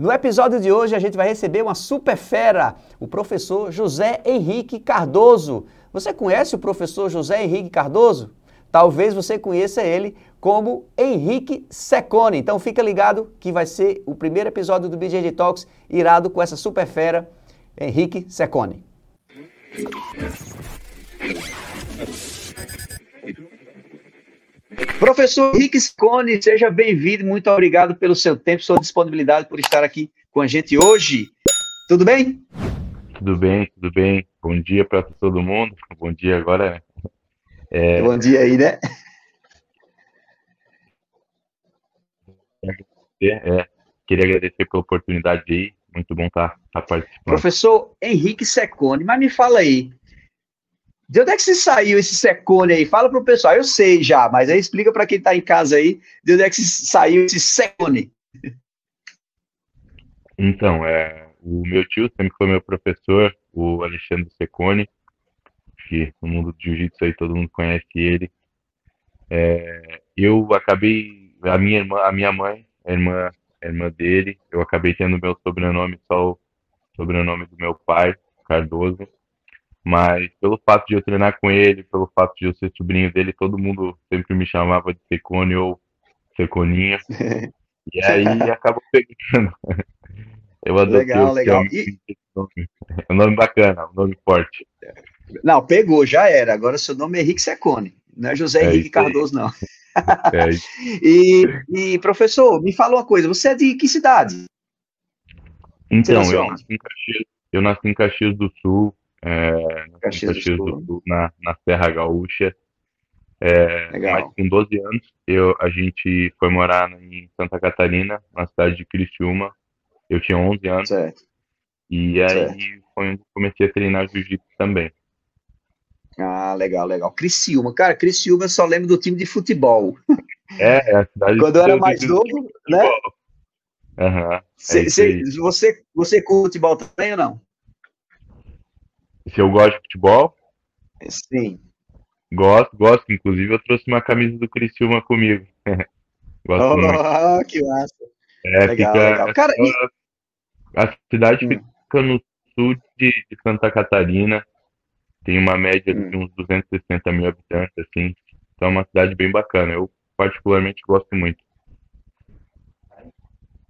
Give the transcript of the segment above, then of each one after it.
No episódio de hoje a gente vai receber uma super fera, o professor José Henrique Cardoso. Você conhece o professor José Henrique Cardoso? Talvez você conheça ele como Henrique Secone. Então fica ligado que vai ser o primeiro episódio do BJJ Talks irado com essa super fera, Henrique Secone. Professor Henrique Secone, seja bem-vindo. Muito obrigado pelo seu tempo, sua disponibilidade por estar aqui com a gente hoje. Tudo bem? Tudo bem, tudo bem. Bom dia para todo mundo. Bom dia agora, né? É... Bom dia aí, né? É, queria agradecer pela oportunidade aí. Muito bom estar, tá, estar tá participando. Professor Henrique Secone, mas me fala aí. De onde é que se saiu esse Secone aí? Fala para o pessoal. Eu sei já, mas aí explica para quem está em casa aí de onde é que saiu esse Secone. Então, é, o meu tio sempre foi meu professor, o Alexandre Secone que no mundo do jiu-jitsu aí todo mundo conhece ele. É, eu acabei, a minha irmã, a minha mãe, a irmã, a irmã dele, eu acabei tendo meu sobrenome só o sobrenome do meu pai, Cardoso. Mas pelo fato de eu treinar com ele, pelo fato de eu ser sobrinho dele, todo mundo sempre me chamava de Secone ou Seconinha. E aí acabou pegando. Eu adotei legal, legal. E... É um nome bacana, um nome forte. Não, pegou, já era. Agora seu nome é Henrique Secone, não é José é Henrique Cardoso, não. É e, e, professor, me fala uma coisa, você é de que cidade? Então, eu nasci, em Caxias, eu nasci em Caxias do Sul, é, Caxias, Caxias do, Sul. do, Sul, na, na Serra Gaúcha. É, mas com 12 anos, eu, a gente foi morar em Santa Catarina, na cidade de Criciúma. Eu tinha 11 anos. Certo. E aí certo. foi onde comecei a treinar jiu-jitsu também. Ah, legal, legal. Criciúma. Cara, Criciúma eu só lembro do time de futebol. É, é a cidade Quando eu era mais novo, né? Uhum, é cê, cê, você, você curte futebol também ou não? Se eu gosto de futebol? Sim. Gosto, gosto. Inclusive, eu trouxe uma camisa do Criciúma comigo. gosto oh, muito. que massa. É, legal, fica, legal. Cara, a, e... a cidade hum. fica no sul de, de Santa Catarina tem uma média de hum. uns 260 mil habitantes, assim. Então é uma cidade bem bacana. Eu particularmente gosto muito.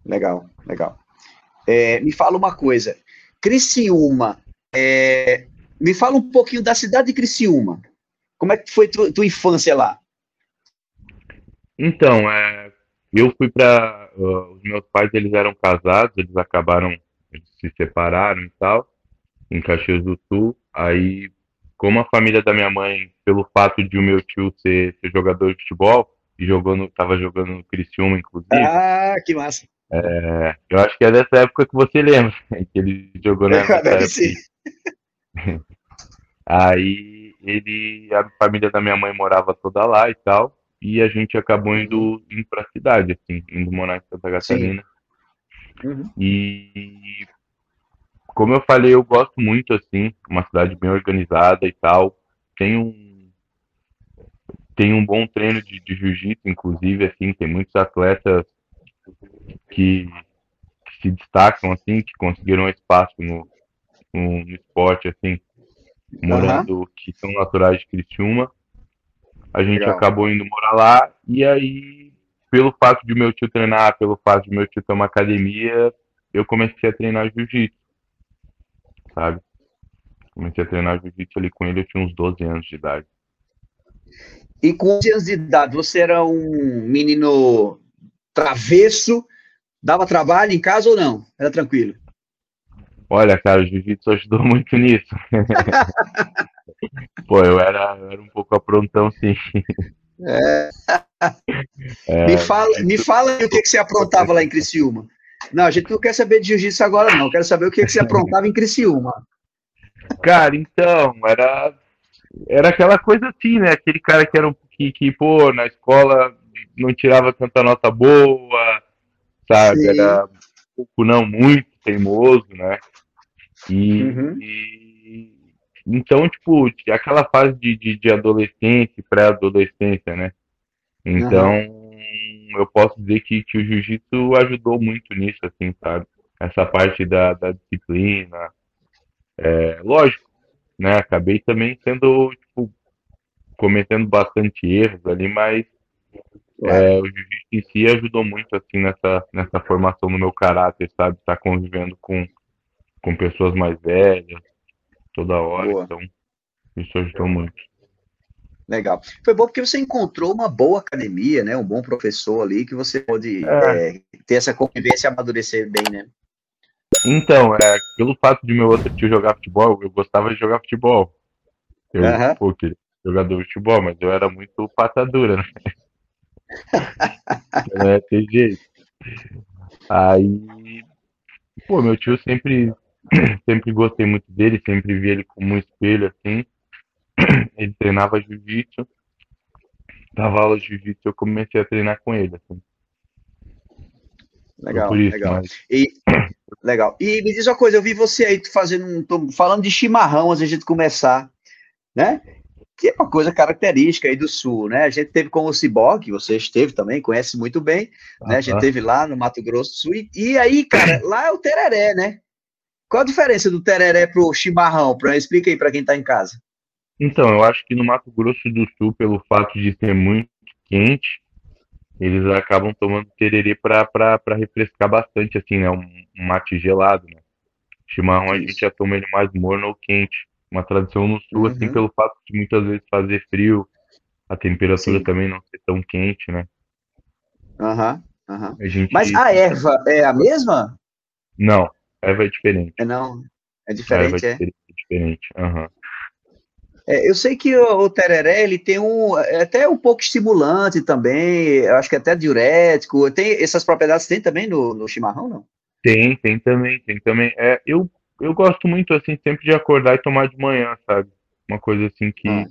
Legal, legal. É, me fala uma coisa. Criciúma, é, me fala um pouquinho da cidade de Criciúma. Como é que foi tua, tua infância lá? Então, é, eu fui para uh, os meus pais eles eram casados, eles acabaram eles se separaram e tal em Caxias do Sul. Aí como a família da minha mãe, pelo fato de o meu tio ser, ser jogador de futebol, e jogando, tava jogando no Criciúma, inclusive. Ah, que massa. É, eu acho que é dessa época que você lembra, que ele jogou na época. Sim. Aí ele, a família da minha mãe morava toda lá e tal, e a gente acabou indo, indo pra cidade, assim, indo morar em Santa Catarina. Uhum. E como eu falei, eu gosto muito, assim, uma cidade bem organizada e tal. Tem um, tem um bom treino de, de jiu-jitsu, inclusive, assim, tem muitos atletas que, que, se destacam, assim, que conseguiram espaço no, no, no esporte, assim, morando, uhum. que são naturais de Criciúma. A gente Legal. acabou indo morar lá, e aí, pelo fato de meu tio treinar, pelo fato de meu tio ter uma academia, eu comecei a treinar jiu-jitsu sabe? Comecei a treinar jiu-jitsu ali com ele, eu tinha uns 12 anos de idade. E com 11 anos de idade, você era um menino travesso, dava trabalho em casa ou não? Era tranquilo? Olha, cara, o jiu-jitsu ajudou muito nisso. Pô, eu era, eu era um pouco aprontão, sim. É. É, me, fala, me fala o que, que você aprontava lá em Criciúma. Não, a gente não quer saber de jiu-jitsu agora, não. Quero saber o que, que você aprontava em Criciúma. Cara, então, era, era aquela coisa assim, né? Aquele cara que era um que, que pô, na escola não tirava tanta nota boa, sabe? Sim. Era um pouco, não muito teimoso, né? E, uhum. e então, tipo, aquela fase de, de, de adolescência, pré-adolescência, né? Então, uhum eu posso dizer que, que o jiu-jitsu ajudou muito nisso, assim, sabe? essa parte da, da disciplina. É, lógico, né? Acabei também sendo, tipo, cometendo bastante erros ali, mas é, o jiu-jitsu em si ajudou muito, assim, nessa, nessa formação no meu caráter, sabe? Estar tá convivendo com, com pessoas mais velhas toda hora, Boa. então isso ajudou muito. Legal. Foi bom porque você encontrou uma boa academia, né? Um bom professor ali que você pode é. É, ter essa convivência e amadurecer bem, né? Então, é, pelo fato de meu outro tio jogar futebol, eu gostava de jogar futebol. Eu, uhum. pô, jogador de futebol, mas eu era muito patadura, né? É ter jeito. Aí, pô, meu tio sempre, sempre gostei muito dele, sempre vi ele como um espelho, assim. Ele treinava jiu-jitsu, dava aula de jiu-jitsu, eu comecei a treinar com ele, assim. Legal, isso, legal. Mas... E, legal. E me diz uma coisa, eu vi você aí fazendo um. Tô falando de chimarrão antes de a gente começar, né? Que é uma coisa característica aí do sul, né? A gente teve com o Ciborgue, você esteve também, conhece muito bem, né? A gente teve lá no Mato Grosso do Sul. E, e aí, cara, lá é o tereré, né? Qual a diferença do tereré pro chimarrão? Pra, explica aí para quem tá em casa. Então, eu acho que no Mato Grosso do Sul, pelo fato de ser muito quente, eles acabam tomando tererê para refrescar bastante, assim, né? Um, um, mate gelado, né? Chimarrão a gente já toma ele mais morno ou quente. Uma tradição no sul, assim, uhum. assim, pelo fato de muitas vezes fazer frio, a temperatura Sim. também não ser tão quente, né? Aham, uhum, aham. Uhum. Gente... Mas a erva é a mesma? Não, a erva é diferente. É não, é diferente, é? é? diferente, aham. É, eu sei que o, o, tereré ele tem um é até um pouco estimulante também, eu acho que até diurético. Tem essas propriedades tem também no, no chimarrão, não? Tem, tem também, tem também. É, eu, eu gosto muito assim sempre de acordar e tomar de manhã, sabe? Uma coisa assim que, ah.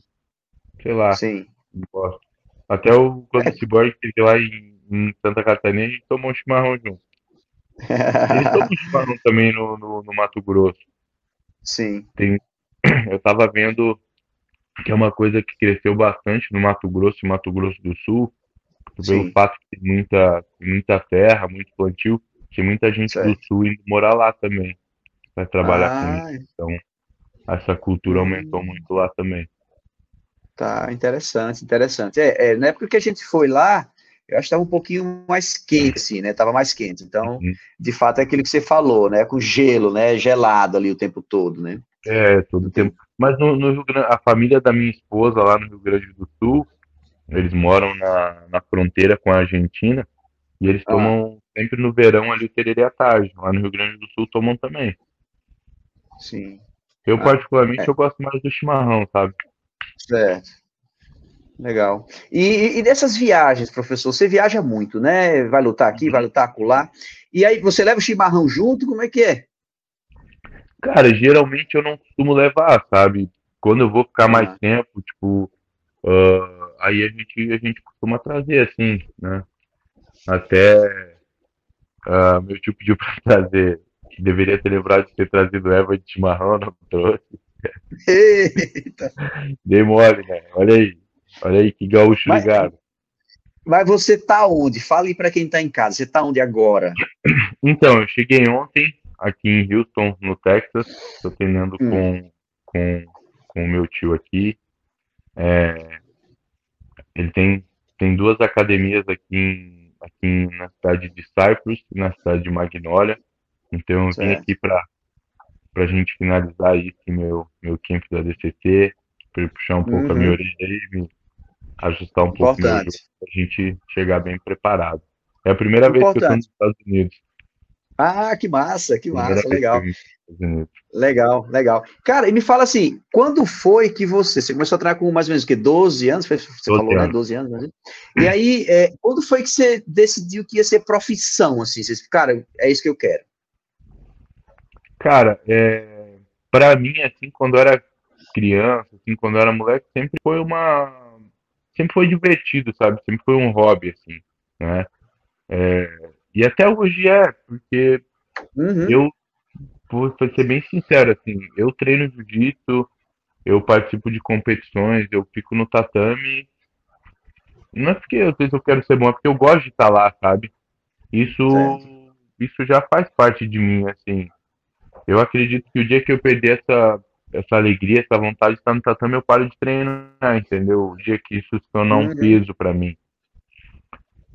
sei lá, Sim. gosto. Até o quando é. o Cyborg esteve lá em, em, Santa Catarina, a gente tomou um chimarrão junto. Eles tomam chimarrão também no, no, no Mato Grosso. Sim. Tem, eu tava vendo que é uma coisa que cresceu bastante no Mato Grosso e Mato Grosso do Sul, pelo Sim. fato de muita, muita terra, muito plantio, tinha muita gente certo. do Sul indo morar lá também, para trabalhar ah, com isso. Então, essa cultura aumentou hum. muito lá também. Tá, interessante, interessante. É, é, na época que a gente foi lá, eu acho que estava um pouquinho mais quente, assim, né? Tava mais quente. Então, uhum. de fato, é aquilo que você falou, né? Com gelo, né? Gelado ali o tempo todo, né? É, todo o tempo. Mas no, no Rio Grande, a família da minha esposa lá no Rio Grande do Sul, eles moram na, na fronteira com a Argentina e eles ah. tomam sempre no verão ali o tererê à tarde. Lá no Rio Grande do Sul tomam também. Sim. Eu, ah, particularmente, é. eu gosto mais do chimarrão, sabe? Certo. Legal. E, e, dessas viagens, professor, você viaja muito, né? Vai lutar aqui, vai lutar acolá. E aí, você leva o chimarrão junto? Como é que é? Cara, geralmente eu não costumo levar, sabe? Quando eu vou ficar mais ah. tempo, tipo, uh, aí a gente, a gente costuma trazer, assim, né? Até uh, meu tio pediu pra trazer, que deveria ter lembrado de ter trazido erva de chimarrão, não trouxe. Eita! Dei mole, né? Olha aí, olha aí que gaúcho mas, ligado. Mas você tá onde? Fale para quem tá em casa, você tá onde agora? Então, eu cheguei ontem, aqui em Houston, no Texas. Estou treinando hum. com, com, com o meu tio aqui. É, ele tem, tem duas academias aqui, em, aqui na cidade de Cyprus e na cidade de Magnolia. Então eu vim aqui para a gente finalizar esse meu, meu camp da DCT, para puxar um pouco uhum. a minha uhum. orelha e me ajustar um pouco para a gente chegar bem preparado. É a primeira Importante. vez que eu estou nos Estados Unidos. Ah, que massa, que massa, legal. Legal, legal. Cara, e me fala assim, quando foi que você, você começou a treinar com mais ou menos o quê? 12 anos? Você 12 falou, né? anos. né? 12 anos. Né? E aí, é, quando foi que você decidiu que ia ser profissão, assim? Você, cara, é isso que eu quero. Cara, é, para mim, assim, quando eu era criança, assim, quando eu era moleque, sempre foi uma... Sempre foi divertido, sabe? Sempre foi um hobby, assim, né? É, e até hoje é, porque uhum. eu, vou ser bem sincero, assim, eu treino jiu-jitsu, eu participo de competições, eu fico no tatame. Não é porque vezes eu quero ser bom, é porque eu gosto de estar lá, sabe? Isso, isso já faz parte de mim, assim. Eu acredito que o dia que eu perder essa, essa alegria, essa vontade de estar no tatame, eu paro de treinar, entendeu? O dia que isso se tornar um uhum. peso para mim.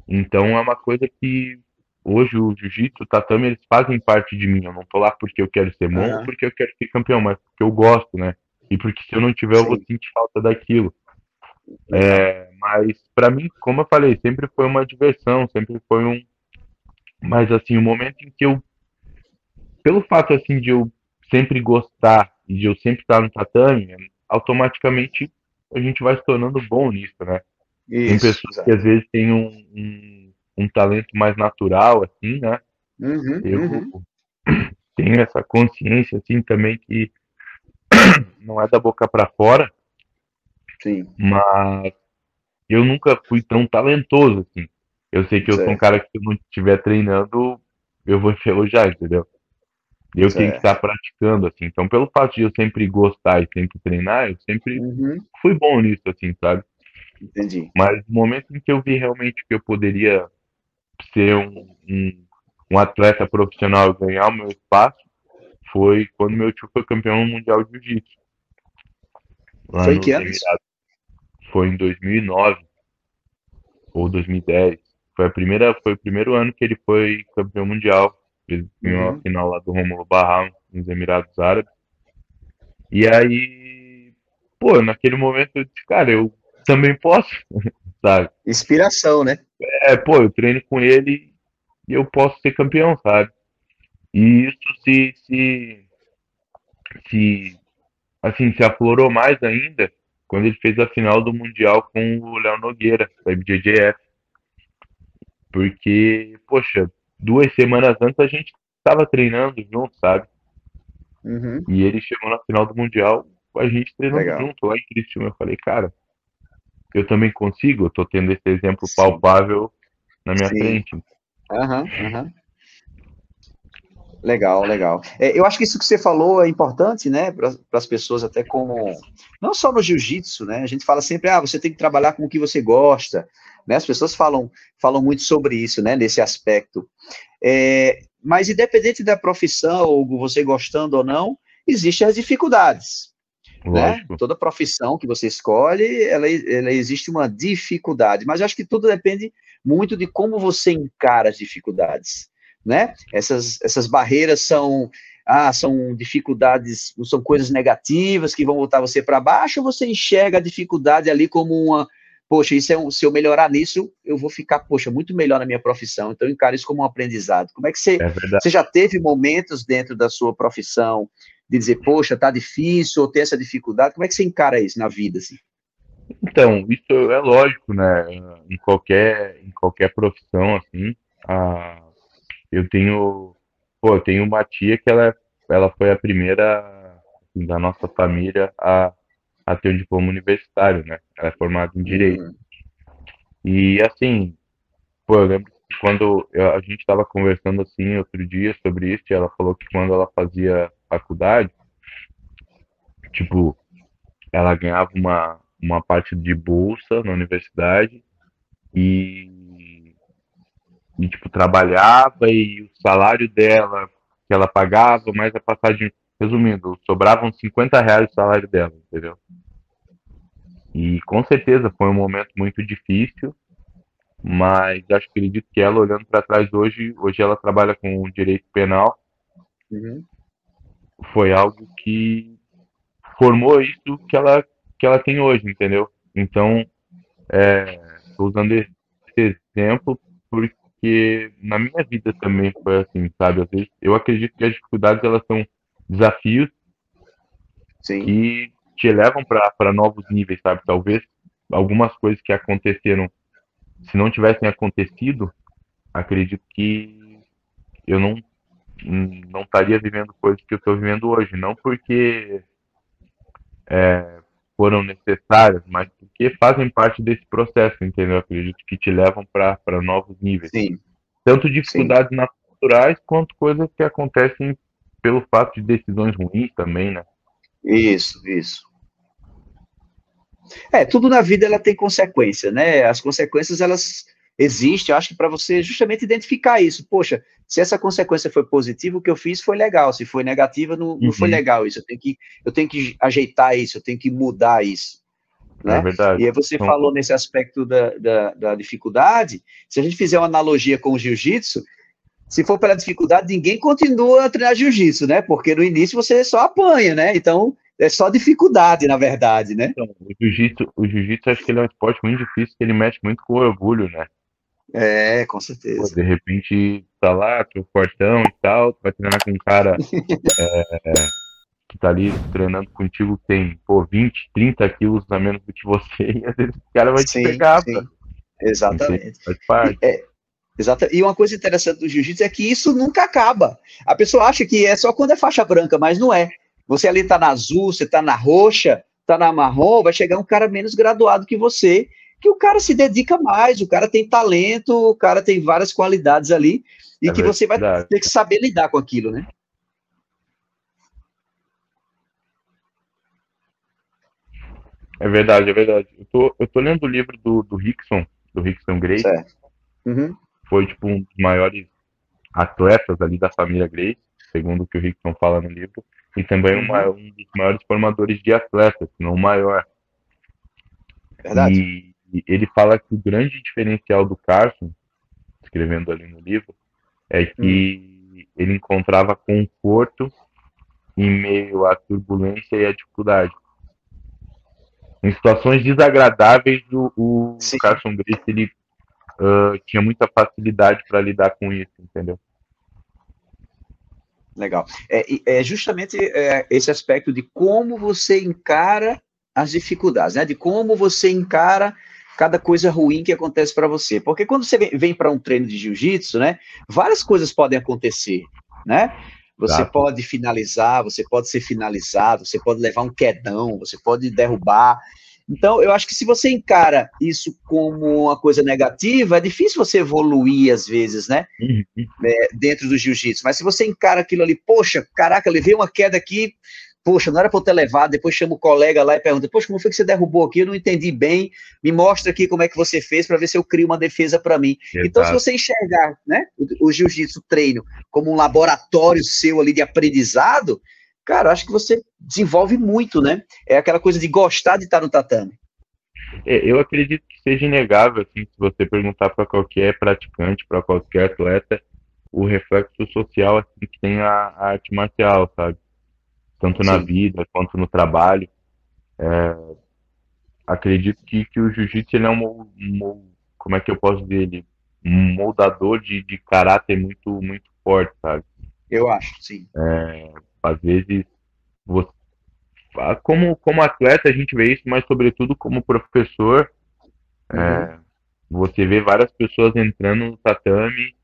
Então é uma coisa que hoje o jiu-jitsu, o tatame, eles fazem parte de mim. Eu não tô lá porque eu quero ser bom, uhum. porque eu quero ser campeão, mas porque eu gosto, né? E porque se eu não tiver, eu vou sentir falta daquilo. É, mas para mim, como eu falei, sempre foi uma diversão, sempre foi um. Mas assim, o momento em que eu, pelo fato assim de eu sempre gostar e de eu sempre estar no tatame, automaticamente a gente vai se tornando bom nisso, né? Isso, Tem pessoas exatamente. que às vezes têm um, um, um, talento mais natural, assim, né? Uhum, eu uhum. tenho essa consciência, assim, também que não é da boca para fora, Sim. mas eu nunca fui tão talentoso, assim. Eu sei que eu certo. sou um cara que se eu não estiver treinando, eu vou enferrujar, entendeu? Eu certo. tenho que estar praticando, assim. Então, pelo fato de eu sempre gostar e sempre treinar, eu sempre uhum. fui bom nisso, assim, sabe? Entendi. Mas no momento em que eu vi realmente que eu poderia ser um, um, um atleta profissional e ganhar o meu espaço, foi quando meu tio foi campeão mundial de jiu-jitsu. Foi que ano? Foi em 2009 ou 2010. Foi a primeira, foi o primeiro ano que ele foi campeão mundial. Ele ganhou uhum. a final lá do Romulo Barral nos Emirados Árabes. E aí, pô, naquele momento eu disse, cara, eu também posso, sabe? Inspiração, né? É, pô, eu treino com ele e eu posso ser campeão, sabe? E isso se, se, se, assim, se aflorou mais ainda quando ele fez a final do Mundial com o Léo Nogueira, da IBJJF. Porque, poxa, duas semanas antes a gente estava treinando junto, sabe? Uhum. E ele chegou na final do Mundial, a gente treinando Legal. junto lá em Cristiano. Eu falei, cara, eu também consigo, eu tô tendo esse exemplo Sim. palpável na minha Sim. frente. Aham, uhum, aham. Uhum. Legal, legal. É, eu acho que isso que você falou é importante, né, para as pessoas, até como. Não só no jiu-jitsu, né? A gente fala sempre, ah, você tem que trabalhar com o que você gosta, né? As pessoas falam, falam muito sobre isso, né, nesse aspecto. É, mas, independente da profissão, ou você gostando ou não, existem as dificuldades. Né? Toda profissão que você escolhe, ela, ela existe uma dificuldade, mas eu acho que tudo depende muito de como você encara as dificuldades, né? Essas, essas barreiras são ah, são dificuldades, são coisas negativas que vão botar você para baixo, ou você enxerga a dificuldade ali como uma, poxa, isso é um, se eu melhorar nisso, eu vou ficar, poxa, muito melhor na minha profissão. Então, eu encaro isso como um aprendizado. Como é que você, é você já teve momentos dentro da sua profissão de dizer, poxa, tá difícil, ou tem essa dificuldade? Como é que você encara isso na vida, assim? Então, isso é lógico, né? Em qualquer, em qualquer profissão, assim, a, eu tenho, pô, eu tenho uma tia que ela, ela foi a primeira assim, da nossa família a, a ter um diploma universitário, né? Ela é formada em Direito. Uhum. E, assim, pô, eu lembro que quando eu, a gente estava conversando, assim, outro dia sobre isso, e ela falou que quando ela fazia faculdade, tipo, ela ganhava uma, uma parte de bolsa na universidade e, e tipo, trabalhava e o salário dela, que ela pagava, mais a passagem, resumindo, sobravam 50 reais o salário dela, entendeu? E com certeza foi um momento muito difícil, mas acho que acredito que ela, olhando para trás hoje, hoje ela trabalha com direito penal, uhum foi algo que formou isso que ela, que ela tem hoje, entendeu? Então, é, usando esse exemplo porque na minha vida também foi assim, sabe? Às vezes, eu acredito que as dificuldades elas são desafios Sim. que te levam para novos níveis, sabe? Talvez algumas coisas que aconteceram, se não tivessem acontecido, acredito que eu não não estaria vivendo coisas que eu estou vivendo hoje. Não porque é, foram necessárias, mas porque fazem parte desse processo, entendeu? acredito que te levam para novos níveis. Sim. Tanto dificuldades Sim. naturais quanto coisas que acontecem pelo fato de decisões ruins também, né? Isso, isso. É, tudo na vida ela tem consequência, né? As consequências elas existe, eu acho que para você justamente identificar isso. Poxa, se essa consequência foi positiva, o que eu fiz foi legal. Se foi negativa, não, não foi uhum. legal isso. Eu tenho, que, eu tenho que ajeitar isso, eu tenho que mudar isso. Né? É verdade. E aí você então, falou nesse aspecto da, da, da, dificuldade. Se a gente fizer uma analogia com o jiu-jitsu, se for pela dificuldade, ninguém continua a treinar jiu-jitsu, né? Porque no início você só apanha, né? Então é só dificuldade, na verdade, né? Então, o jiu-jitsu, o jiu-jitsu acho que ele é um esporte muito difícil, que ele mexe muito com o orgulho, né? É, com certeza. Pô, de repente, tá lá, tu fortão e tal, tu vai treinar com um cara é, que tá ali treinando contigo, que tem, pô, 20, 30 quilos a menos do que você, e às vezes o cara vai sim, te pegar, sim. Exatamente. Faz parte. É, exato. E uma coisa interessante do jiu-jitsu é que isso nunca acaba. A pessoa acha que é só quando é faixa branca, mas não é. Você ali tá na azul, você tá na roxa, tá na marrom, vai chegar um cara menos graduado que você, que o cara se dedica mais, o cara tem talento, o cara tem várias qualidades ali, e é que você vai ter que saber lidar com aquilo, né? É verdade, é verdade. Eu tô, eu tô lendo o livro do, do Rickson, do Rickson Grace. Uhum. Foi, tipo, um dos maiores atletas ali da família Grace, segundo o que o Rickson fala no livro. E também uma, uhum. um dos maiores formadores de atletas, se não o maior. Verdade. E ele fala que o grande diferencial do Carson, escrevendo ali no livro, é que uhum. ele encontrava conforto em meio à turbulência e à dificuldade. Em situações desagradáveis, o, o Carson Grace ele, uh, tinha muita facilidade para lidar com isso, entendeu? Legal. É, é justamente é, esse aspecto de como você encara as dificuldades, né? De como você encara cada coisa ruim que acontece para você. Porque quando você vem para um treino de jiu-jitsu, né? Várias coisas podem acontecer, né? Você Exato. pode finalizar, você pode ser finalizado, você pode levar um quedão, você pode derrubar. Então, eu acho que se você encara isso como uma coisa negativa, é difícil você evoluir às vezes, né? Uhum. É, dentro do jiu-jitsu. Mas se você encara aquilo ali, poxa, caraca, levei uma queda aqui, poxa, não era para eu ter levado, depois chama o colega lá e pergunta, poxa, como foi que você derrubou aqui? Eu não entendi bem, me mostra aqui como é que você fez para ver se eu crio uma defesa para mim. Exato. Então, se você enxergar né, o, o jiu-jitsu treino como um laboratório seu ali de aprendizado, cara, acho que você desenvolve muito, né? É aquela coisa de gostar de estar no tatame. É, eu acredito que seja inegável, assim, se você perguntar para qualquer praticante, para qualquer atleta, o reflexo social assim, que tem a, a arte marcial, sabe? Tanto Sim. na vida quanto no trabalho. É, acredito que, que o jiu-jitsu é um, um, como é que eu posso dizer, ele, um moldador de, de caráter muito, muito forte, sabe? Eu acho, sim. É, às vezes, você, como, como atleta, a gente vê isso, mas sobretudo como professor, é, uhum. é, você vê várias pessoas entrando no tatame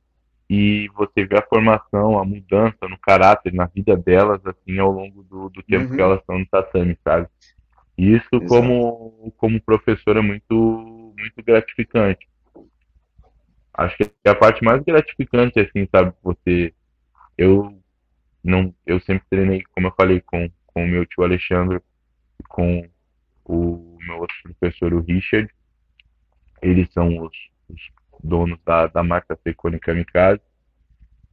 e você vê a formação, a mudança no caráter, na vida delas, assim, ao longo do, do tempo uhum. que elas estão no tatame, sabe? E isso, como, como professor, é muito, muito gratificante. Acho que é a parte mais gratificante, assim, sabe? Você. Eu não, eu sempre treinei, como eu falei, com, com o meu tio Alexandre, com o meu outro professor, o Richard. Eles são os, os donos da, da marca Secone Kamikaze.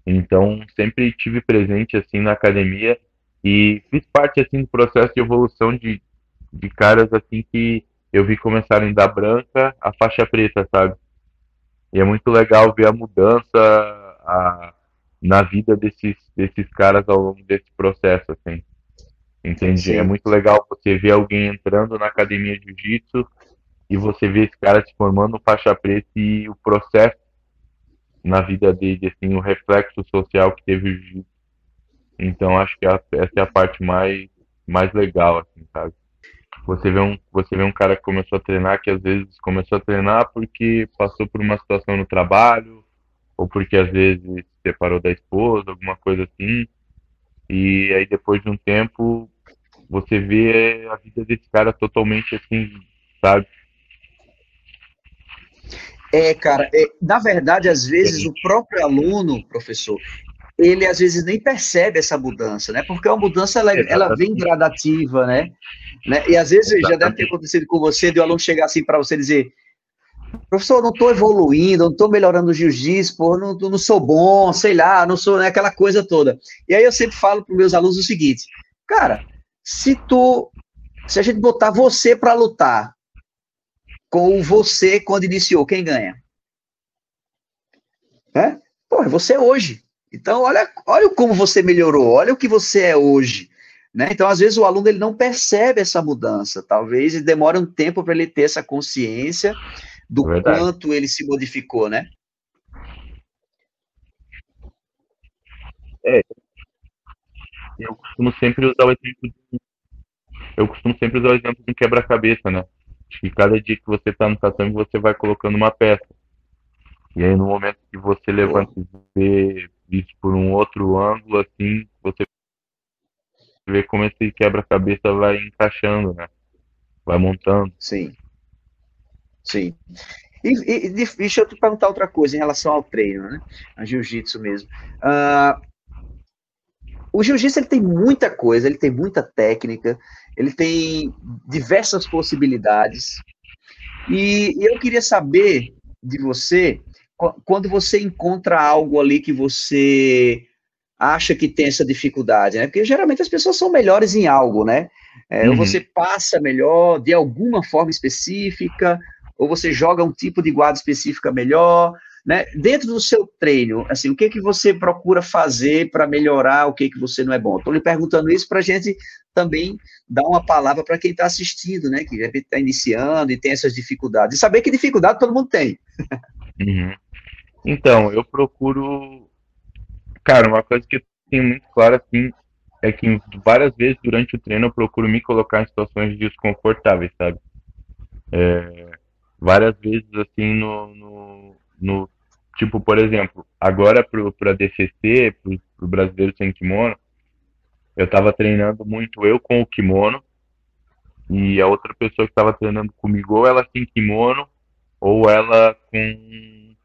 Então, sempre tive presente, assim, na academia e fiz parte, assim, do processo de evolução de, de caras, assim, que eu vi começarem da branca à faixa preta, sabe? E é muito legal ver a mudança, a, na vida desses, desses caras ao longo desse processo, assim. Entende? Sim. É muito legal você ver alguém entrando na academia de jiu-jitsu e você ver esse cara se formando faixa preta e o processo na vida dele, assim, o reflexo social que teve o. Então acho que essa é a parte mais, mais legal, assim, sabe? Você vê, um, você vê um cara que começou a treinar, que às vezes começou a treinar porque passou por uma situação no trabalho, ou porque às vezes separou da esposa, alguma coisa assim. E aí depois de um tempo você vê a vida desse cara totalmente assim, sabe? É, cara, é, na verdade, às vezes o próprio aluno, professor, ele às vezes nem percebe essa mudança, né? Porque a mudança ela, ela vem gradativa, né? né? E às vezes Exatamente. já deve ter acontecido com você, de o aluno chegar assim para você dizer: professor, não estou evoluindo, não estou melhorando o jiu-jitsu, pô, não, não sou bom, sei lá, não sou né, aquela coisa toda. E aí eu sempre falo para meus alunos o seguinte, cara, se tu, se a gente botar você para lutar com você quando iniciou, quem ganha? É? Pô, é você hoje. Então, olha, olha como você melhorou, olha o que você é hoje. Né? Então, às vezes, o aluno ele não percebe essa mudança. Talvez ele demore um tempo para ele ter essa consciência do é quanto ele se modificou, né? É. Eu costumo sempre usar o exemplo de, eu costumo sempre usar o exemplo de um quebra-cabeça, né? Que cada dia que você está no tatame, você vai colocando uma peça. E aí, no momento que você levanta e vê isso por um outro ângulo, assim, você vê como esse quebra-cabeça vai encaixando, né? Vai montando. Sim. Sim. E, e, deixa eu te perguntar outra coisa em relação ao treino, né? A jiu-jitsu mesmo. Uh, o jiu-jitsu ele tem muita coisa, ele tem muita técnica, ele tem diversas possibilidades. E, eu queria saber de você, quando você encontra algo ali que você acha que tem essa dificuldade, né? Porque geralmente as pessoas são melhores em algo, né? É, uhum. Ou você passa melhor de alguma forma específica, ou você joga um tipo de guarda específica melhor, né? Dentro do seu treino, assim, o que que você procura fazer para melhorar o que que você não é bom? Estou lhe perguntando isso para a gente também dar uma palavra para quem está assistindo, né? Que está iniciando e tem essas dificuldades. E saber que dificuldade todo mundo tem. Uhum. Então, eu procuro. Cara, uma coisa que eu tenho muito claro, assim, é que várias vezes durante o treino eu procuro me colocar em situações desconfortáveis, sabe? É, várias vezes, assim, no, no, no tipo, por exemplo, agora para DCC, para o brasileiro sem kimono, eu estava treinando muito eu com o kimono e a outra pessoa que estava treinando comigo, ou ela sem kimono, ou ela com,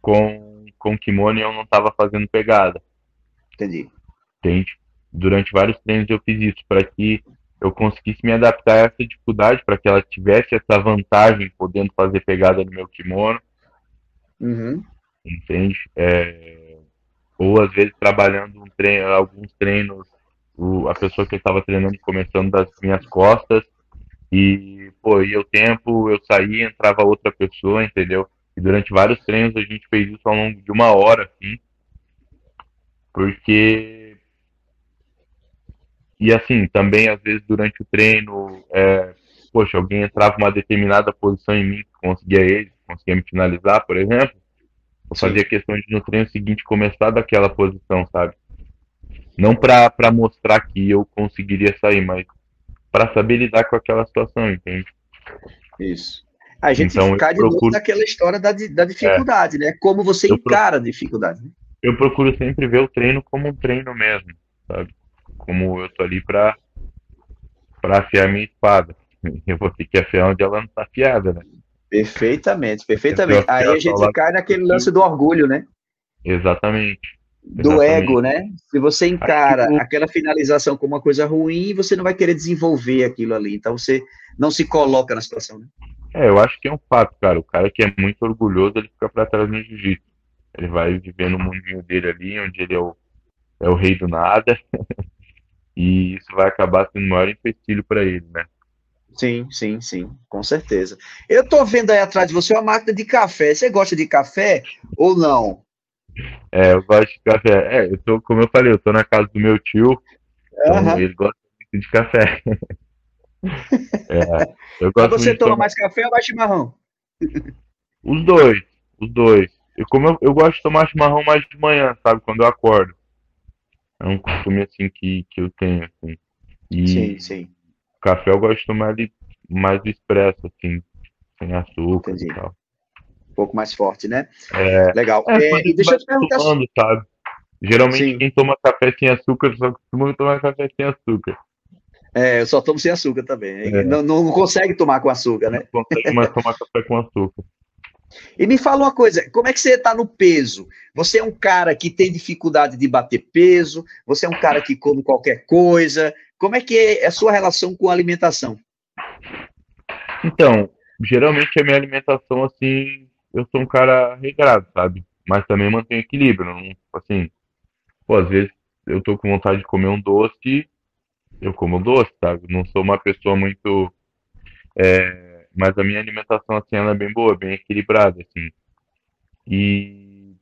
com, com kimono e eu não estava fazendo pegada. Entendi. Entende? Durante vários treinos eu fiz isso, para que eu conseguisse me adaptar a essa dificuldade, para que ela tivesse essa vantagem podendo fazer pegada no meu kimono. Uhum. Entende? É... Ou às vezes trabalhando um treino, alguns treinos, o, a pessoa que eu estava treinando começando das minhas costas, e, pô, ia o tempo, eu saía, entrava outra pessoa, entendeu? E durante vários treinos a gente fez isso ao longo de uma hora, assim, porque e assim, também às vezes durante o treino, é, poxa, alguém entrava uma determinada posição em mim, conseguia ele, conseguia me finalizar, por exemplo. Eu fazia questão de no treino seguinte começar daquela posição, sabe? Não para mostrar que eu conseguiria sair, mas para saber lidar com aquela situação, entende? Isso. A gente então, ficar de procuro... novo naquela história da, da dificuldade, é. né? Como você eu encara pro... a dificuldade. Né? Eu procuro sempre ver o treino como um treino mesmo, sabe? como eu tô ali para para afiar minha espada. Eu vou ter que afiar onde ela não está afiada, né? Perfeitamente, perfeitamente. Aí a gente cai naquele lance do orgulho, né? Exatamente. Do Exatamente. ego, né? Se você encara Aí, aquela finalização como uma coisa ruim, você não vai querer desenvolver aquilo ali. Então você não se coloca na situação, né? É, eu acho que é um fato, cara. O cara que é muito orgulhoso, ele fica pra trás no jiu-jitsu. Ele vai viver no mundinho dele ali, onde ele é o, é o rei do nada. E isso vai acabar sendo o maior empecilho para ele, né? Sim, sim, sim, com certeza. Eu tô vendo aí atrás de você uma máquina de café. Você gosta de café ou não? É, eu gosto de café. É, eu tô, como eu falei, eu tô na casa do meu tio, então ele gosta muito de café. é, eu gosto você toma mais café ou mais chimarrão? Os dois, os dois. Eu, como eu, eu gosto de tomar chimarrão mais de manhã, sabe, quando eu acordo. É um costume assim que, que eu tenho, assim. E sim, sim. Café eu gosto de tomar ele mais expresso, assim, sem açúcar Entendi. e tal. Um pouco mais forte, né? É, Legal. É, é, deixa eu te perguntar. Tomando, sabe? Geralmente sim. quem toma café sem açúcar só costuma tomar café sem açúcar. É, eu só tomo sem açúcar também. É. Não, não consegue tomar com açúcar, né? Não consegue mais tomar café com açúcar. E me fala uma coisa, como é que você está no peso? Você é um cara que tem dificuldade de bater peso? Você é um cara que come qualquer coisa? Como é que é a sua relação com a alimentação? Então, geralmente a minha alimentação, assim, eu sou um cara regrado, sabe? Mas também mantenho equilíbrio, não, assim, pô, às vezes eu tô com vontade de comer um doce, eu como doce, sabe? Não sou uma pessoa muito, é, mas a minha alimentação, assim, ela é bem boa, bem equilibrada, assim. E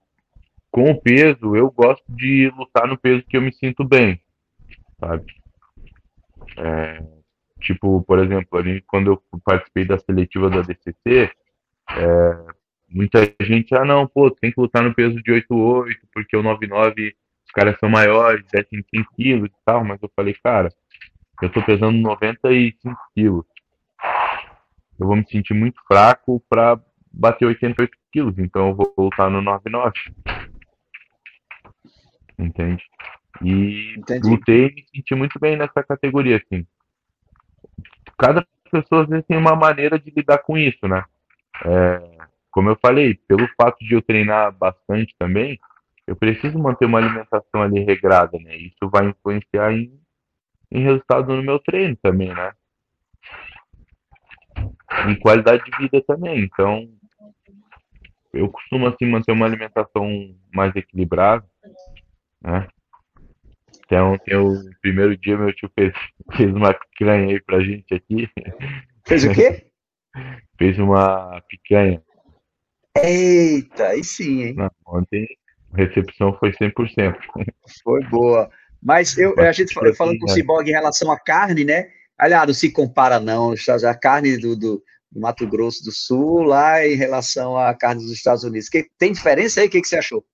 com o peso, eu gosto de lutar no peso que eu me sinto bem, sabe? É, tipo, por exemplo, quando eu participei da seletiva da DCC, é, muita gente, ah não, pô, tem que lutar no peso de 8,8, porque o 99 os caras são maiores, descem 100 quilos e tal, mas eu falei, cara, eu tô pesando 95 quilos. Eu vou me sentir muito fraco pra bater 88 quilos, então eu vou voltar no 99. Entende? E Entendi. lutei e me senti muito bem nessa categoria, assim. Cada pessoa às vezes tem uma maneira de lidar com isso, né? É, como eu falei, pelo fato de eu treinar bastante também, eu preciso manter uma alimentação ali regrada, né? Isso vai influenciar em, em resultado no meu treino também, né? Em qualidade de vida também. Então, eu costumo assim manter uma alimentação mais equilibrada, né? Então, tem o primeiro dia meu tio fez, fez uma picanha aí pra gente aqui. Fez o quê? fez uma picanha. Eita, aí sim, hein? Não, ontem a recepção foi 100%. Foi boa. Mas eu, a gente falando com o Ciborg em relação à carne, né? Aliás, não se compara não, a carne do, do, do, Mato Grosso do Sul lá em relação à carne dos Estados Unidos. Que, tem diferença aí? O que, que você achou?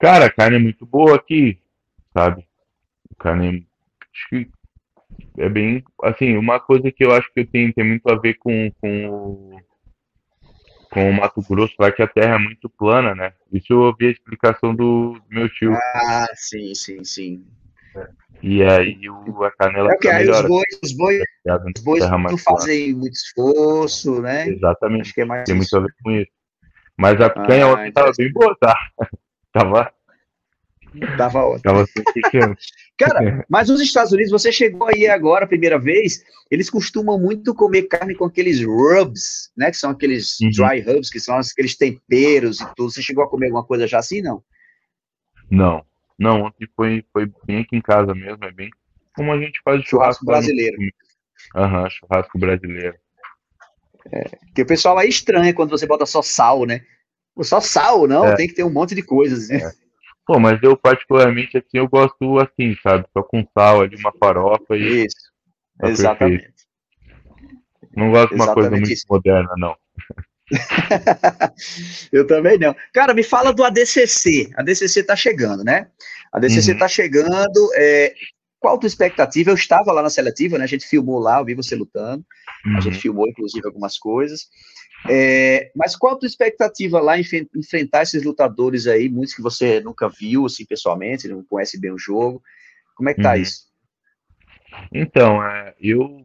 Cara, a carne é muito boa aqui, sabe? A carne acho que é bem, assim, uma coisa que eu acho que tem, tem muito a ver com, com o com o Mato Grosso, lá que a terra é muito plana, né? Isso eu ouvi a explicação do, meu tio. Ah, sim, sim, sim. É. E aí o, a canela é que aí os bois, os bois, os bois não fazem muito esforço, né? Exatamente. Acho que é mais Tem isso. muito a ver com isso. Mas a picanha ah, ontem estava bem boa, tá? tava Tava ótimo. Tava Cara, mas nos Estados Unidos, você chegou aí agora, a primeira vez, eles costumam muito comer carne com aqueles rubs, né? Que são aqueles uhum. dry rubs, que são aqueles temperos e tudo. Você chegou a comer alguma coisa já assim, não? Não. Não, ontem foi, foi bem aqui em casa mesmo, é bem como a gente faz churrasco, churrasco brasileiro. Aham, uhum, churrasco brasileiro. É, que o pessoal aí estranha quando você bota só sal, né? Só sal, não, é. tem que ter um monte de coisas. Né? É. Pô, mas eu particularmente assim, eu gosto assim, sabe? Só com sal ali, uma farofa e. Isso. Tá Exatamente. Perfeito. Não gosto de uma coisa muito isso. moderna, não. eu também não. Cara, me fala do ADCC. A ADCC tá chegando, né? A ADCC uhum. tá chegando. É... Qual a tua expectativa? Eu estava lá na seletiva, né? A gente filmou lá, eu vi você lutando. Uhum. A gente uhum. filmou, inclusive, algumas coisas. É, mas qual a tua expectativa lá em enfrentar esses lutadores aí, muitos que você nunca viu assim pessoalmente, não conhece bem o jogo? Como é que tá uhum. isso? Então, é, eu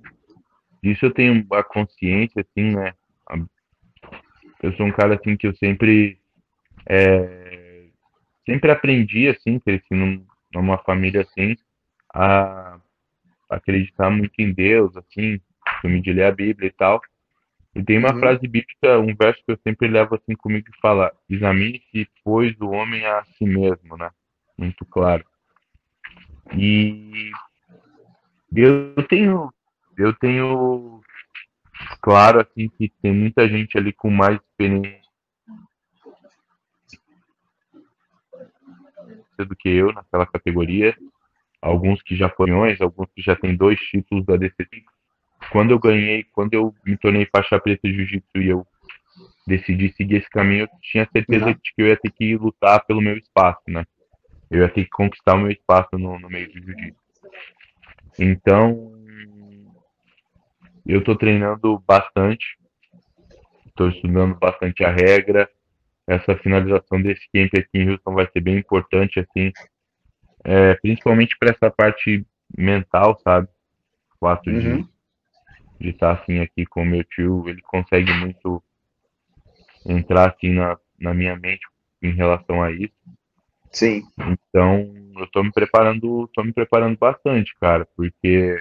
isso eu tenho a consciência assim, né? Eu sou um cara assim que eu sempre é, sempre aprendi assim, cresci num, numa família assim, a acreditar muito em Deus, assim, filme de ler a Bíblia e tal. E tem uma uhum. frase bíblica, um verso que eu sempre levo assim comigo que fala: examine-se, pois, o homem a si mesmo, né? Muito claro. E eu tenho, eu tenho claro assim que tem muita gente ali com mais experiência do que eu naquela categoria. Alguns que já foram, alguns que já têm dois títulos da DC5 quando eu ganhei, quando eu me tornei faixa preta de jiu-jitsu e eu decidi seguir esse caminho, eu tinha certeza uhum. de que eu ia ter que lutar pelo meu espaço, né? Eu ia ter que conquistar o meu espaço no, no meio do jiu-jitsu. Então, eu tô treinando bastante, estou estudando bastante a regra. Essa finalização desse camp aqui em Houston vai ser bem importante, assim, é, principalmente para essa parte mental, sabe? O ato uhum. de estar assim aqui com o meu tio, ele consegue muito entrar assim na, na minha mente em relação a isso. Sim. Então, eu tô me preparando, tô me preparando bastante, cara, porque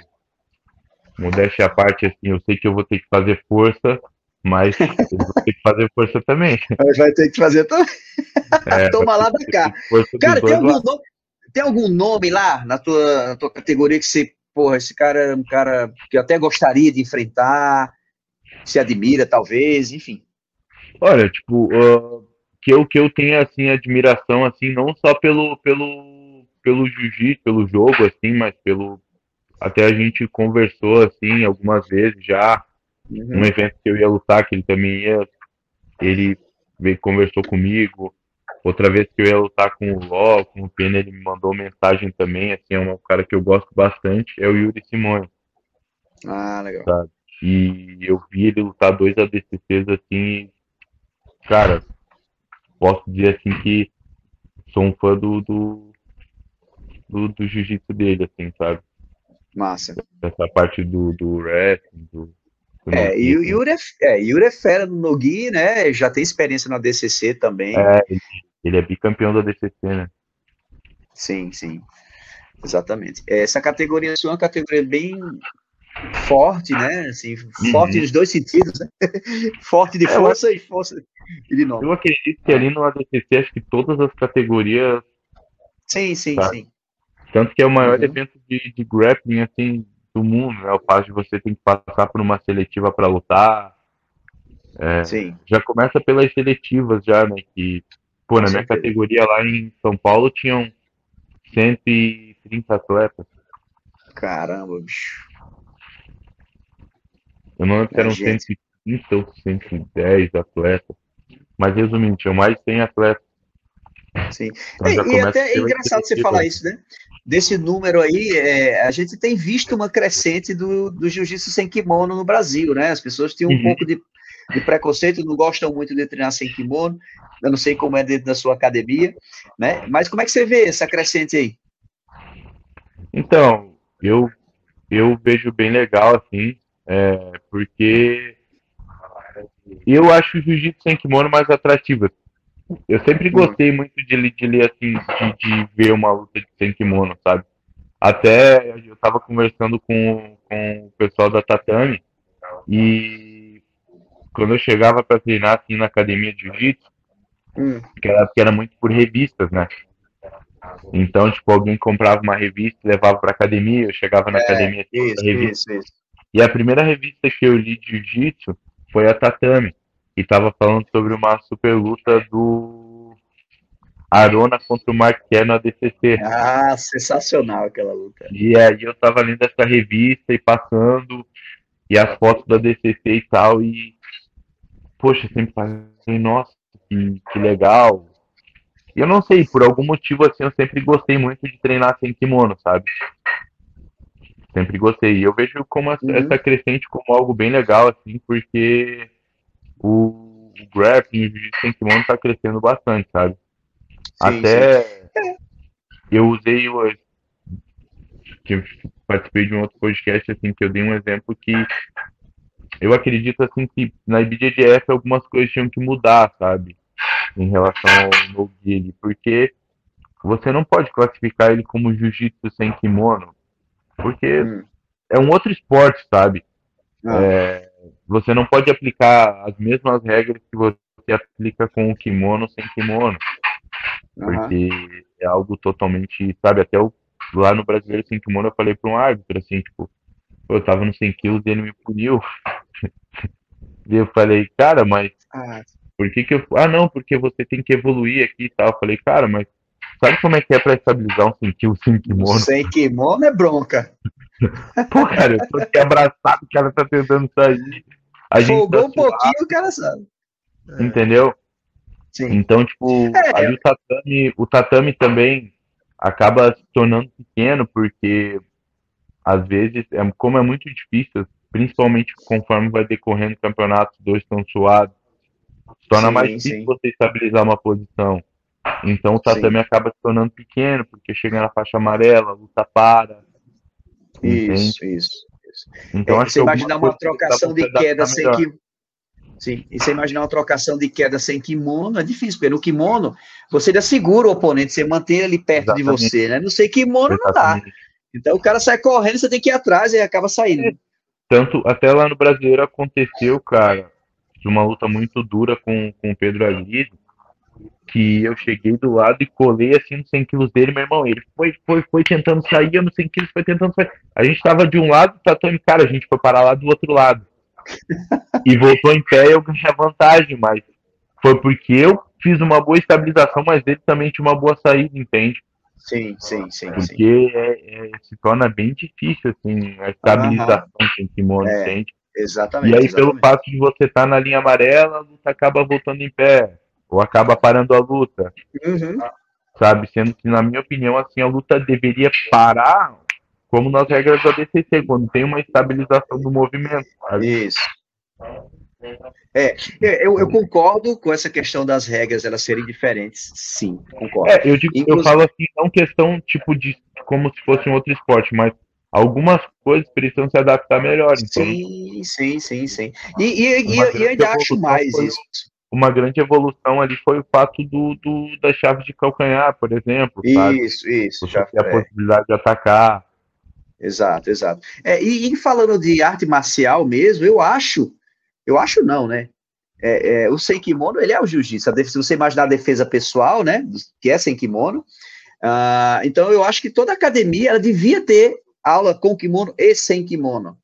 modéstia à parte, assim, eu sei que eu vou ter que fazer força, mas eu vou ter que fazer força também. Vai ter que fazer também. É, Toma lá da cá. Cara, tem algum, nome, tem algum nome lá na tua, na tua categoria que você, porra, esse cara é um cara que eu até gostaria de enfrentar, se admira, talvez, enfim. Olha, tipo, uh, que eu que eu tenho assim admiração assim, não só pelo pelo pelo jiu-jitsu, pelo jogo assim, mas pelo até a gente conversou assim algumas vezes já uhum. um evento que eu ia lutar que ele também ia ele veio conversou comigo outra vez que eu ia lutar com o Ló com o Pena ele me mandou mensagem também assim é um cara que eu gosto bastante é o Yuri Simone ah legal sabe? e eu vi ele lutar dois ADCCs assim cara posso dizer assim que sou um fã do do, do, do jiu-jitsu dele assim sabe Massa. Essa parte do, do wrestling, do, do é, e o Yuri é, é, Yuri é fera no Nogi, né? Já tem experiência na DCC também. É, ele, é bicampeão da DCC, né? Sim, sim. Exatamente. Essa categoria sua é uma categoria bem forte, né? Assim, uhum. forte nos dois sentidos, né? forte de é, força e força de nome. Eu acredito que ali no ADCC, acho que todas as categorias. Sim, sim, tá? sim. Tanto que é o maior uhum. evento de, de grappling assim, do mundo, né? O fato de você ter que passar por uma seletiva para lutar. É, Sim. Já começa pelas seletivas, já, né? Que, pô, na minha categoria lá em São Paulo tinham 130 atletas. Caramba, bicho. Eu não lembro se eram 130 ou 110 atletas. Mas resumindo, tinham mais de 100 atletas. Sim. Então, e, e até é engraçado você falar isso, né? desse número aí, é, a gente tem visto uma crescente do, do jiu-jitsu sem kimono no Brasil, né? As pessoas têm um uhum. pouco de, de, preconceito, não gostam muito de treinar sem kimono. Eu não sei como é dentro da sua academia, né? Mas como é que você vê essa crescente aí? Então, eu, eu vejo bem legal, assim, é, porque eu acho o jiu-jitsu sem kimono mais atrativo. Eu sempre gostei muito de, de ler assim, de, de, ver uma luta de sem kimono, sabe? Até eu tava conversando com, com o pessoal da Tatame e quando eu chegava para treinar assim na academia de jiu-jitsu, hum. que, era, era muito por revistas, né? Então, tipo, alguém comprava uma revista e levava pra academia, eu chegava na é, academia isso, revista. Isso, isso. E a primeira revista que eu li de jiu-jitsu foi a Tatame e tava falando sobre uma super luta do Arona contra o Marquer no ADCC. Ah, sensacional aquela luta. E aí eu tava lendo essa revista e passando, e as fotos do ADCC e tal, e poxa, sempre falei, nossa, que, que legal. E eu não sei, por algum motivo assim, eu sempre gostei muito de treinar sem kimono, sabe? Sempre gostei. E eu vejo como essa, uhum. essa crescente como algo bem legal, assim, porque o, o grappling, o jiu-jitsu sem kimono tá crescendo bastante, sabe? Sim, Até sim. eu usei o que participei de um outro podcast assim que eu dei um exemplo que eu acredito assim que na IBJJF algumas coisas tinham que mudar, sabe? Em relação ao no guile, porque você não pode classificar ele como jiu-jitsu sem kimono, porque hum. é um outro esporte, sabe? Ah. É, você não pode aplicar as mesmas regras que você aplica com o kimono sem kimono. Porque é algo totalmente, sabe, até o, lá no brasileiro sem kimono eu falei para um árbitro assim, tipo, eu tava no 100 quilos e ele me puniu. e eu falei, cara, mas ah. por que que eu... Ah, não, porque você tem que evoluir aqui e tal. Eu falei, cara, mas sabe como é que é para estabilizar um 100 quilos sem kimono? Sem kimono é bronca. Pô, cara, eu tô aqui abraçado, o cara tá tentando sair. A Folgou tá um pouquinho, o cara sabe. É. Entendeu? Sim. Então, tipo, é. ali o tatame, o tatame também acaba se tornando pequeno, porque às vezes, é, como é muito difícil, principalmente conforme vai decorrendo o campeonato, os dois estão suados, torna sim, mais difícil sim. você estabilizar uma posição. Então o tatame acaba se tornando pequeno, porque chega na faixa amarela, a luta para. Isso, entende? isso. Então, é, você imaginar uma trocação de queda sem que. Sim, e você imaginar uma trocação de queda sem kimono é difícil, porque no kimono você ainda segura o oponente, você mantém ele perto Exatamente. de você, né? Não sei kimono Exatamente. não dá. Então o cara sai correndo, você tem que ir atrás e acaba saindo. tanto até lá no brasileiro aconteceu, cara, de uma luta muito dura com, com o Pedro Aguirre, que eu cheguei do lado e colei assim nos 100 quilos dele, meu irmão. Ele foi, foi, foi tentando sair, eu nos 100 quilos foi tentando sair. A gente tava de um lado, tá Tony, cara, a gente foi parar lá do outro lado. e voltou em pé eu ganhei a vantagem, mas foi porque eu fiz uma boa estabilização, mas ele também tinha uma boa saída, entende? Sim, sim, sim. Porque sim. É, é, se torna bem difícil, assim, a estabilização uhum. em kimono, é? Exatamente. E aí, exatamente. pelo fato de você estar tá na linha amarela, a luta acaba voltando em pé, ou acaba parando a luta. Uhum. Sabe? Sendo que, na minha opinião, assim, a luta deveria parar como nas regras da DCC, quando tem uma estabilização do movimento. Sabe? Isso. É, eu, eu, concordo com essa questão das regras elas serem diferentes, sim, concordo. É, eu, digo, Inclusive... eu falo assim, não questão tipo de como se fosse um outro esporte, mas algumas coisas precisam se adaptar melhor. Então, sim, sim, sim, sim. E, e, e eu ainda acho mais isso. Uma grande evolução ali foi o fato do, do das chaves de calcanhar, por exemplo. Isso, sabe? isso. Você já, tem a possibilidade de atacar. Exato, exato. É, e, e falando de arte marcial mesmo, eu acho eu acho não, né? É, é, o sem kimono, ele é o jiu-jitsu. Se você imaginar a defesa pessoal, né, que é sem kimono, uh, então eu acho que toda academia ela devia ter aula com kimono e sem kimono.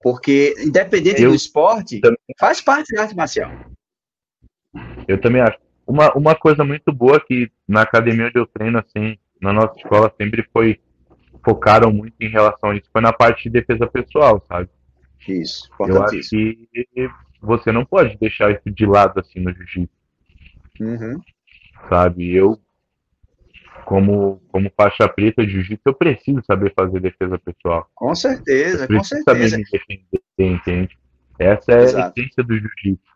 Porque, independente eu do esporte, também. faz parte da arte marcial. Eu também acho. Uma, uma coisa muito boa que na academia onde eu treino, assim, na nossa escola, sempre foi focaram muito em relação a isso, foi na parte de defesa pessoal, sabe? Isso, Eu acho que você não pode deixar isso de lado assim no jiu-jitsu. Uhum. Sabe? Eu, como, como faixa preta de jiu-jitsu, eu preciso saber fazer defesa pessoal. Com certeza, com certeza. Saber me defender, entende? Essa é Exato. a essência do jiu-jitsu.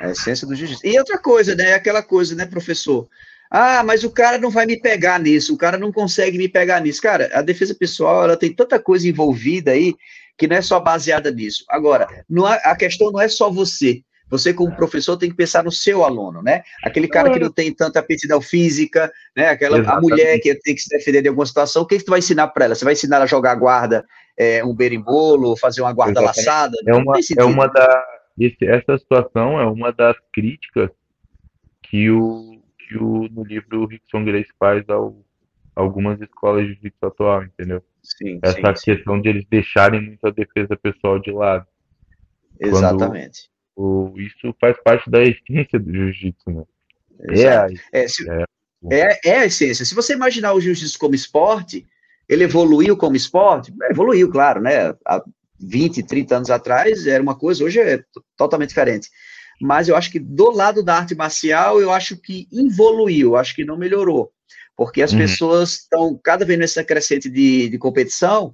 A essência do jiu-jitsu. E outra coisa, né? Aquela coisa, né, professor? Ah, mas o cara não vai me pegar nisso, o cara não consegue me pegar nisso. Cara, a defesa pessoal, ela tem tanta coisa envolvida aí que não é só baseada nisso. Agora, não é, a questão não é só você. Você, como professor, tem que pensar no seu aluno, né? Aquele cara que não tem tanta aptidão física, né? Aquela a mulher que tem que se defender de alguma situação, o que, que tu vai ensinar para ela? Você vai ensinar ela a jogar guarda, é, um berimbolo, fazer uma guarda Exatamente. laçada? É uma, é uma da. Esse, essa situação é uma das críticas que o, que o no livro o Rickson Grace faz ao algumas escolas de jiu-jitsu atual, entendeu? Sim, Essa sim, questão sim. de eles deixarem muita defesa pessoal de lado. Exatamente. O, isso faz parte da essência do jiu-jitsu, né? É a, é, se, é, é, é a essência. Se você imaginar o jiu-jitsu como esporte, ele evoluiu como esporte? Evoluiu, claro, né? Há 20, 30 anos atrás era uma coisa, hoje é totalmente diferente. Mas eu acho que do lado da arte marcial, eu acho que evoluiu, acho que não melhorou porque as uhum. pessoas estão cada vez nessa crescente de, de competição,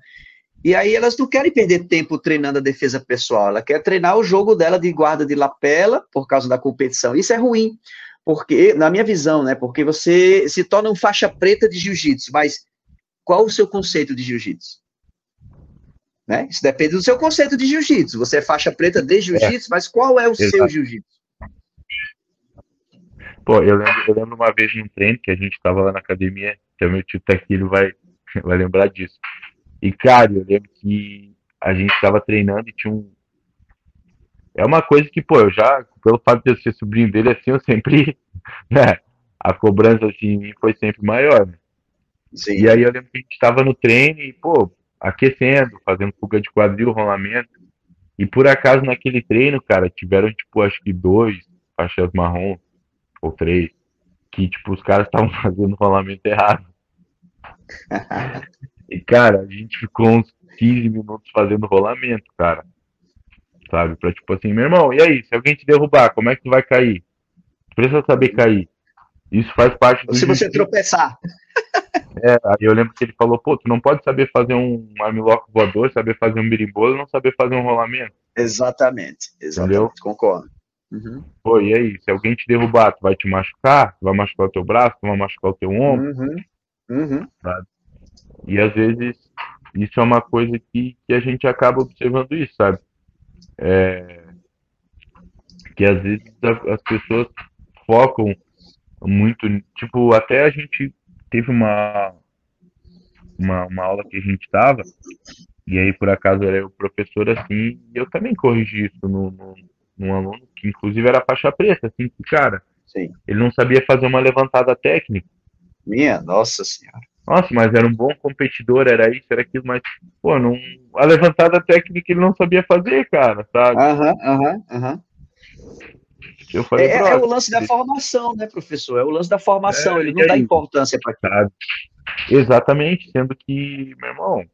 e aí elas não querem perder tempo treinando a defesa pessoal, ela quer treinar o jogo dela de guarda de lapela por causa da competição. Isso é ruim, porque, na minha visão, né, porque você se torna um faixa preta de jiu-jitsu, mas qual o seu conceito de jiu-jitsu? Né? Isso depende do seu conceito de jiu-jitsu. Você é faixa preta de jiu-jitsu, é. mas qual é o Exato. seu jiu-jitsu? Pô, eu lembro, eu lembro uma vez num treino que a gente tava lá na academia, que o meu tio Taquilo vai, vai lembrar disso. E, cara, eu lembro que a gente tava treinando e tinha um. É uma coisa que, pô, eu já, pelo fato de eu ser sobrinho dele, assim, eu sempre. Né, a cobrança, assim, em mim foi sempre maior, né? Sim. E aí eu lembro que a gente tava no treino e, pô, aquecendo, fazendo fuga de quadril, rolamento. E por acaso naquele treino, cara, tiveram, tipo, acho que dois faixas marrom ou três, que, tipo, os caras estavam fazendo rolamento errado. e, cara, a gente ficou uns 15 minutos fazendo rolamento, cara. Sabe? Pra, tipo assim, meu irmão, e aí, se alguém te derrubar, como é que tu vai cair? Tu precisa saber cair. Isso faz parte do. Se você tropeçar. É, aí eu lembro que ele falou, pô, tu não pode saber fazer um armlock voador, saber fazer um birimbolo não saber fazer um rolamento. Exatamente, exatamente, Entendeu? concordo. Uhum. Pô, e aí, se alguém te derrubar, tu vai te machucar? Tu vai machucar o teu braço? Tu vai machucar o teu ombro? Uhum. Uhum. Sabe? E às vezes isso é uma coisa que, que a gente acaba observando isso, sabe? É... Que às vezes as pessoas focam muito, tipo, até a gente teve uma, uma, uma aula que a gente tava E aí, por acaso, era o professor assim, e eu também corrigi isso no, no, num aluno, que inclusive era faixa preta, assim, que, cara, Sim. ele não sabia fazer uma levantada técnica. Minha, nossa senhora. Nossa, mas era um bom competidor, era isso, era aquilo, mas, pô, não, a levantada técnica ele não sabia fazer, cara, sabe? Aham, aham, aham. Falei, é, é, o lance da formação, né, professor? É o lance da formação, é, ele não dá importância para aquilo. Exatamente, sendo que, meu irmão,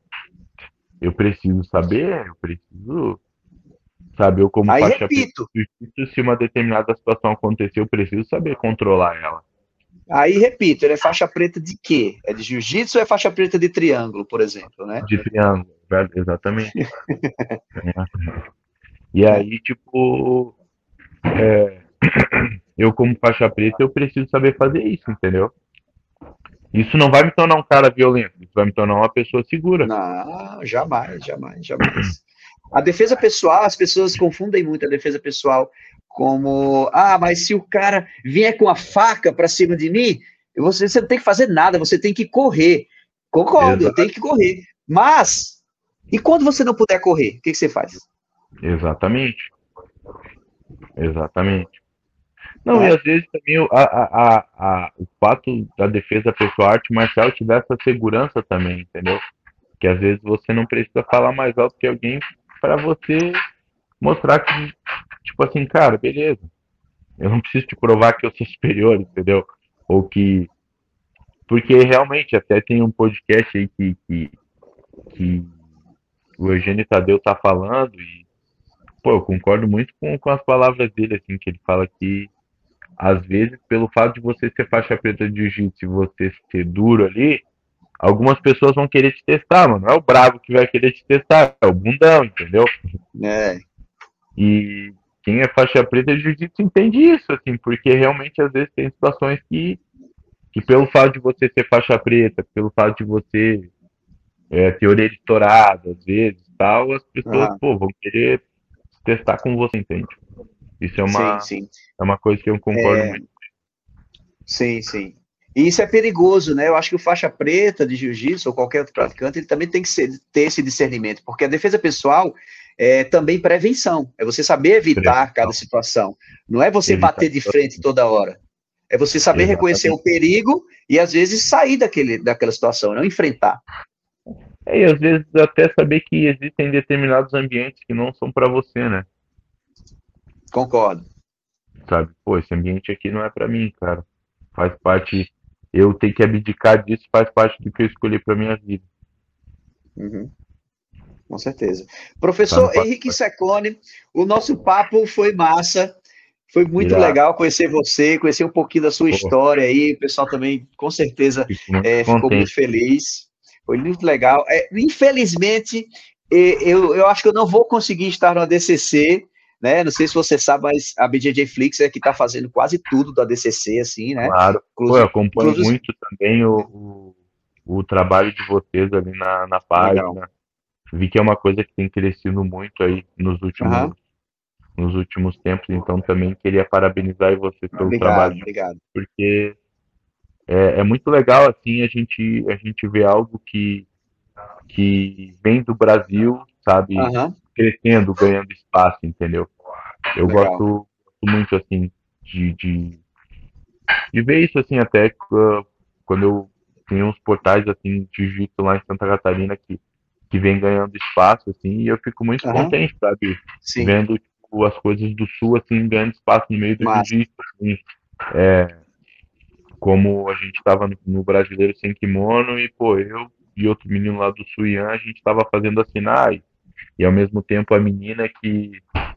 eu preciso saber, eu preciso saber eu como Aí faixa repito. preta, se uma determinada situação acontecer, eu preciso saber controlar ela. Aí, repito, ele é faixa preta de quê? É de jiu-jitsu ou é faixa preta de triângulo, por exemplo, né? De triângulo, exatamente. e aí, tipo, é, eu como faixa preta, eu preciso saber fazer isso, entendeu? Isso não vai me tornar um cara violento, isso vai me tornar uma pessoa segura. Não, jamais, jamais, jamais. A defesa pessoal, as pessoas confundem muito a defesa pessoal como, ah, mas se o cara vier com a faca para cima de mim, você, você não tem que fazer nada, você tem que correr. Concordo, tenho que correr. Mas, e quando você não puder correr, o que, que você faz? Exatamente. Exatamente. Não, é. e às vezes também a, a, a, o fato da defesa pessoal arte marcial te dá essa segurança também, entendeu? Que às vezes você não precisa falar mais alto que alguém para você mostrar que, tipo assim, cara, beleza. Eu não preciso te provar que eu sou superior, entendeu? Ou que. Porque realmente, até tem um podcast aí que, que, que o Eugênio Tadeu tá falando e, pô, eu concordo muito com, com as palavras dele, assim, que ele fala que às vezes, pelo fato de você ser faixa preta de jiu-jitsu e você ser duro ali, algumas pessoas vão querer te testar, mano. Não é o bravo que vai querer te testar, é o bundão, entendeu? É. E quem é faixa preta de jiu-jitsu entende isso, assim, porque realmente às vezes tem situações que, que pelo fato de você ser faixa preta, pelo fato de você é, ter orelha estourada, às vezes, tal, as pessoas, ah. pô, vão querer testar com você, entende? Isso é uma, sim, sim. É uma coisa que eu concordo é... muito. Sim, sim. E isso é perigoso, né? Eu acho que o faixa preta de jiu-jitsu ou qualquer outro praticante, ele também tem que ser, ter esse discernimento, porque a defesa pessoal é também prevenção, é você saber evitar prevenção. cada situação. Não é você bater de frente toda hora. É você saber Exatamente. reconhecer o perigo e às vezes sair daquele, daquela situação, não enfrentar. É, e às vezes até saber que existem determinados ambientes que não são para você, né? Concordo. Sabe? Pô, esse ambiente aqui não é para mim, cara. Faz parte. Eu tenho que abdicar disso, faz parte do que eu escolhi para minha vida. Uhum. Com certeza. Professor tá Henrique Secone, o nosso papo foi massa. Foi muito Irá. legal conhecer você, conhecer um pouquinho da sua Pô. história aí. O pessoal também, com certeza, muito é, ficou muito feliz. Foi muito legal. É, infelizmente, eu, eu acho que eu não vou conseguir estar no ADCC, né? Não sei se você sabe, mas a BJJ Flix é que está fazendo quase tudo da DCC, assim, né? Claro. Pô, eu acompanho inclusive... muito também o, o, o, trabalho de vocês ali na, na página. Legal. Vi que é uma coisa que tem crescido muito aí nos últimos, uhum. nos últimos tempos, então também queria parabenizar você pelo obrigado, trabalho. Obrigado. Porque é, é muito legal, assim, a gente, a gente vê algo que, que vem do Brasil, sabe? Uhum crescendo, ganhando espaço, entendeu? Eu gosto, muito, assim, de, de, de, ver isso, assim, até uh, quando eu tenho uns portais, assim, de jiu-jitsu lá em Santa Catarina que, que vem ganhando espaço, assim, e eu fico muito uhum. contente, sabe? Sim. Vendo, tipo, as coisas do Sul, assim, ganhando espaço no meio do jiu-jitsu, assim, é, como a gente estava no, no, Brasileiro Sem Kimono e, pô, eu e outro menino lá do Suian, a gente estava fazendo assinar e e ao mesmo tempo a menina que,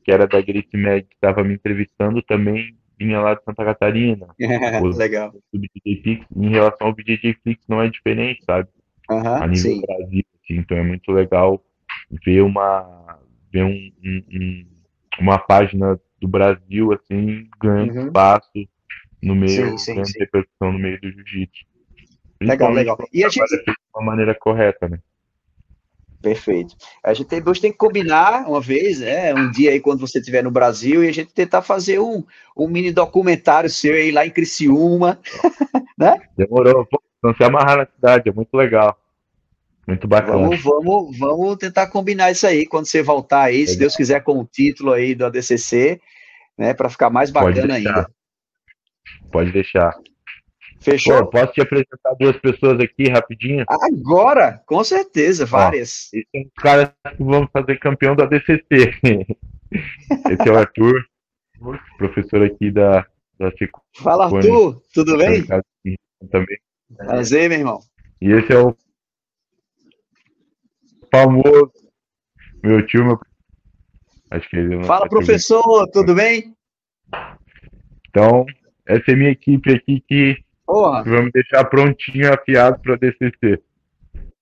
que era da Grace Mag, que estava me entrevistando, também vinha lá de Santa Catarina. Legal. O BJJ Flix, em relação ao BJJ Flix não é diferente, sabe? Uhum, a nível sim. Brasil, assim, então é muito legal ver uma ver um, um, um, uma página do Brasil assim ganhando uhum. espaço no meio, sim, sim, ganhando repercussão no meio do jiu-jitsu. Legal, legal. E a gente de uma maneira correta, né? Perfeito. A gente tem, tem que combinar uma vez, né, um dia aí quando você estiver no Brasil e a gente tentar fazer um, um mini documentário seu aí lá em Criciúma, né? Demorou. Não se amarrar na cidade, é muito legal. Muito bacana. Vamos, vamos, vamos tentar combinar isso aí quando você voltar aí, se Deus quiser, com o título aí do ADCC, né, para ficar mais bacana ainda. Pode deixar. Fechou? Pô, posso te apresentar duas pessoas aqui rapidinho? Agora, com certeza, várias. Ó, esse é um cara que vamos fazer campeão da DCC. esse é o Arthur, professor aqui da, da Fala, Arthur, tudo bem? Também. Prazer, meu irmão. E esse é o famoso meu tio, meu... Acho que ele Fala, professor, tudo bem? Então, essa é minha equipe aqui que Porra. vamos deixar prontinho, afiado para DCC.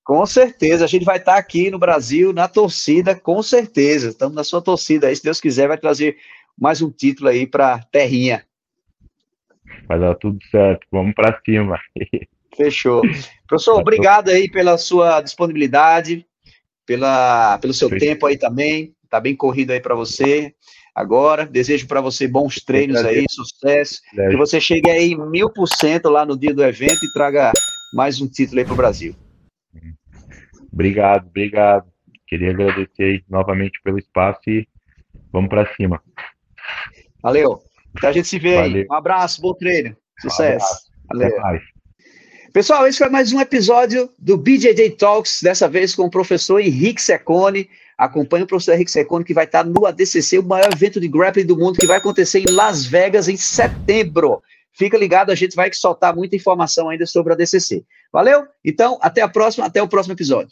Com certeza, a gente vai estar aqui no Brasil, na torcida, com certeza. Estamos na sua torcida aí, se Deus quiser, vai trazer mais um título aí para Terrinha. Vai dar tudo certo, vamos para cima. Fechou. Professor, obrigado aí pela sua disponibilidade, pela, pelo seu Fechou. tempo aí também. Tá bem corrido aí para você agora. Desejo para você bons treinos aí, sucesso. Que você chegue aí mil por cento lá no dia do evento e traga mais um título aí para o Brasil. Obrigado, obrigado. Queria agradecer novamente pelo espaço e vamos para cima. Valeu. Então a gente se vê Valeu. aí. Um abraço, bom treino. Sucesso. Um Valeu. Pessoal, esse foi mais um episódio do BJJ Talks, dessa vez com o professor Henrique Secone. Acompanhe o professor Henrique Secone, que vai estar no ADCC, o maior evento de grappling do mundo, que vai acontecer em Las Vegas em setembro. Fica ligado, a gente vai soltar muita informação ainda sobre a ADCC. Valeu? Então, até a próxima, até o próximo episódio.